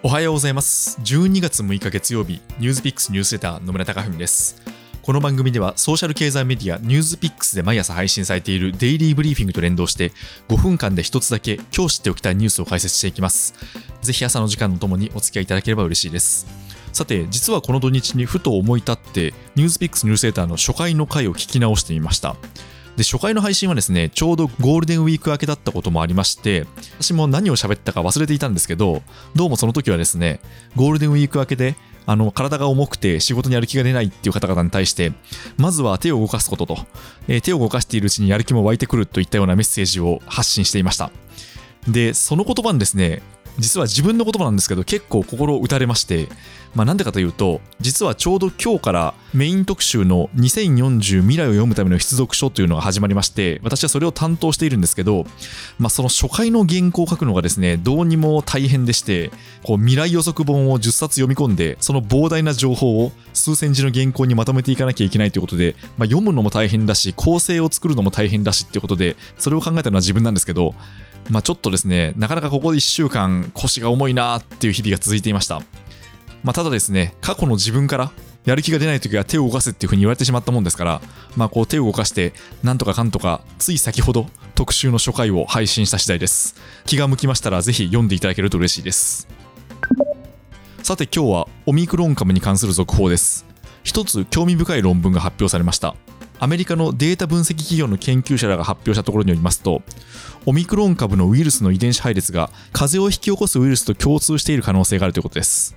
おはようございます。12月6日月曜日ニュースピックスニュースレター野村貴文です。この番組ではソーシャル経済メディアニュースピックスで毎朝配信されているデイリーブリーフィングと連動して5分間で一つだけ今日知っておきたいニュースを解説していきます。ぜひ朝の時間のともにお付き合いいただければ嬉しいです。さて実はこの土日にふと思い立ってニュースピックスニュースレターの初回の回を聞き直してみました。で初回の配信はですねちょうどゴールデンウィーク明けだったこともありまして私も何を喋ったか忘れていたんですけどどうもその時はですねゴールデンウィーク明けであの体が重くて仕事にやる気が出ないっていう方々に対してまずは手を動かすことと、え、手を動かしているうちにやる気も湧いてくるといったようなメッセージを発信していました。でその言葉にですね実は自分の言葉なんですけど結構心を打たれましてまあ、なんでかというと実はちょうど今日からメイン特集の2040未来を読むための必読書というのが始まりまして私はそれを担当しているんですけど、まあ、その初回の原稿を書くのがですねどうにも大変でしてこう未来予測本を10冊読み込んでその膨大な情報を数千字の原稿にまとめていかなきゃいけないということで、まあ、読むのも大変だし構成を作るのも大変だしっていうことでそれを考えたのは自分なんですけどまあ、ちょっとですね、なかなかここで1週間腰が重いなっていう日々が続いていました。まあ、ただですね、過去の自分からやる気が出ない時は手を動かすっていう風に言われてしまったもんですから、まあ、こう手を動かして、なんとかかんとか、つい先ほど特集の初回を配信した次第です。気が向きましたら、ぜひ読んでいただけると嬉しいです。さて今日はオミクロン株に関する続報です。一つ興味深い論文が発表されました。アメリカのデータ分析企業の研究者らが発表したところによりますと、オミクロン株のウイルスの遺伝子配列が風邪を引き起こすウイルスと共通している可能性があるということです。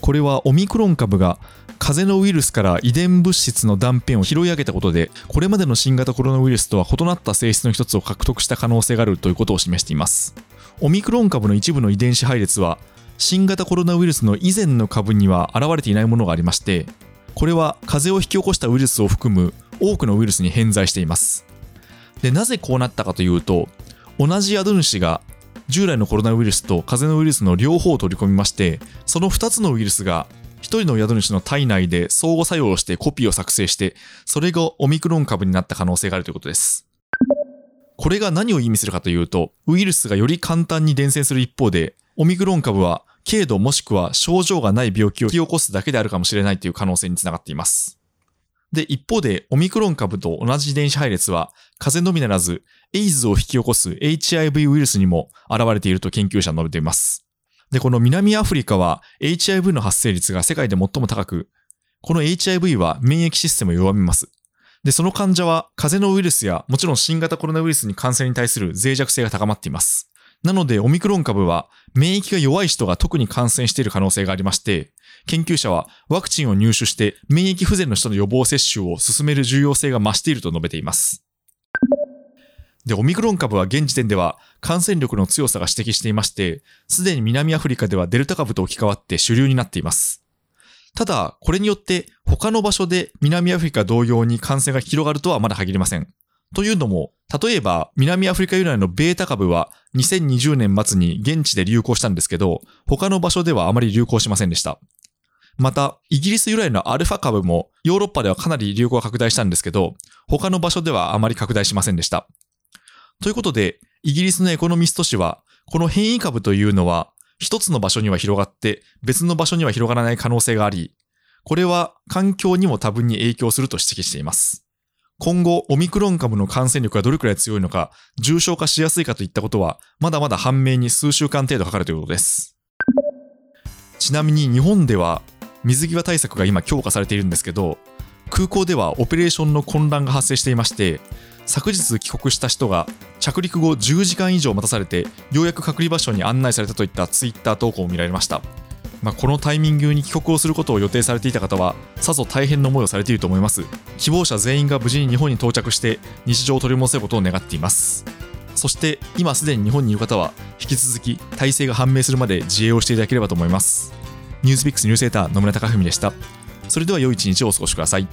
これはオミクロン株が風邪のウイルスから遺伝物質の断片を拾い上げたことでこれまでの新型コロナウイルスとは異なった性質の一つを獲得した可能性があるということを示していますオミクロン株の一部の遺伝子配列は新型コロナウイルスの以前の株には現れていないものがありましてこれは風邪を引き起こしたウイルスを含む多くのウイルスに偏在しています。でなぜこうなったかというと同じ宿主が従来のコロナウイルスと風邪のウイルスの両方を取り込みましてその2つのウイルスが1人の宿主の体内で相互作用してコピーを作成してそれがオミクロン株になった可能性があるということです。これが何を意味するかというとウイルスがより簡単に伝染する一方でオミクロン株は軽度もしくは症状がない病気を引き起こすだけであるかもしれないという可能性につながっていますで、一方で、オミクロン株と同じ遺伝子配列は、風邪のみならず、エイズを引き起こす HIV ウイルスにも現れていると研究者は述べています。で、この南アフリカは HIV の発生率が世界で最も高く、この HIV は免疫システムを弱めます。で、その患者は風邪のウイルスやもちろん新型コロナウイルスに感染に対する脆弱性が高まっています。なので、オミクロン株は免疫が弱い人が特に感染している可能性がありまして、研究者はワクチンを入手して免疫不全の人の予防接種を進める重要性が増していると述べています。で、オミクロン株は現時点では感染力の強さが指摘していまして、すでに南アフリカではデルタ株と置き換わって主流になっています。ただ、これによって他の場所で南アフリカ同様に感染が広がるとはまだ限りません。というのも、例えば南アフリカ由来のベータ株は2020年末に現地で流行したんですけど、他の場所ではあまり流行しませんでした。また、イギリス由来のアルファ株もヨーロッパではかなり流行が拡大したんですけど、他の場所ではあまり拡大しませんでした。ということで、イギリスのエコノミスト誌は、この変異株というのは、一つの場所には広がって別の場所には広がらない可能性があり、これは環境にも多分に影響すると指摘しています。今後、オミクロン株の感染力がどれくらい強いのか、重症化しやすいかといったことは、まだまだ判明に数週間程度かかるということです。ちなみに日本では水際対策が今強化されているんですけど空港ではオペレーションの混乱が発生していまして昨日帰国した人が着陸後10時間以上待たされてようやく隔離場所に案内されたといったツイッター投稿も見られました、まあ、このタイミングに帰国をすることを予定されていた方はさぞ大変な思いをされていると思います希望者全員が無事に日本に到着して日常を取り戻せることを願っていますそして今すでに日本にいる方は引き続き体制が判明するまで自衛をしていただければと思いますニュースピックスニュースレーター野村貴文でした。それでは良い一日をお過ごしください。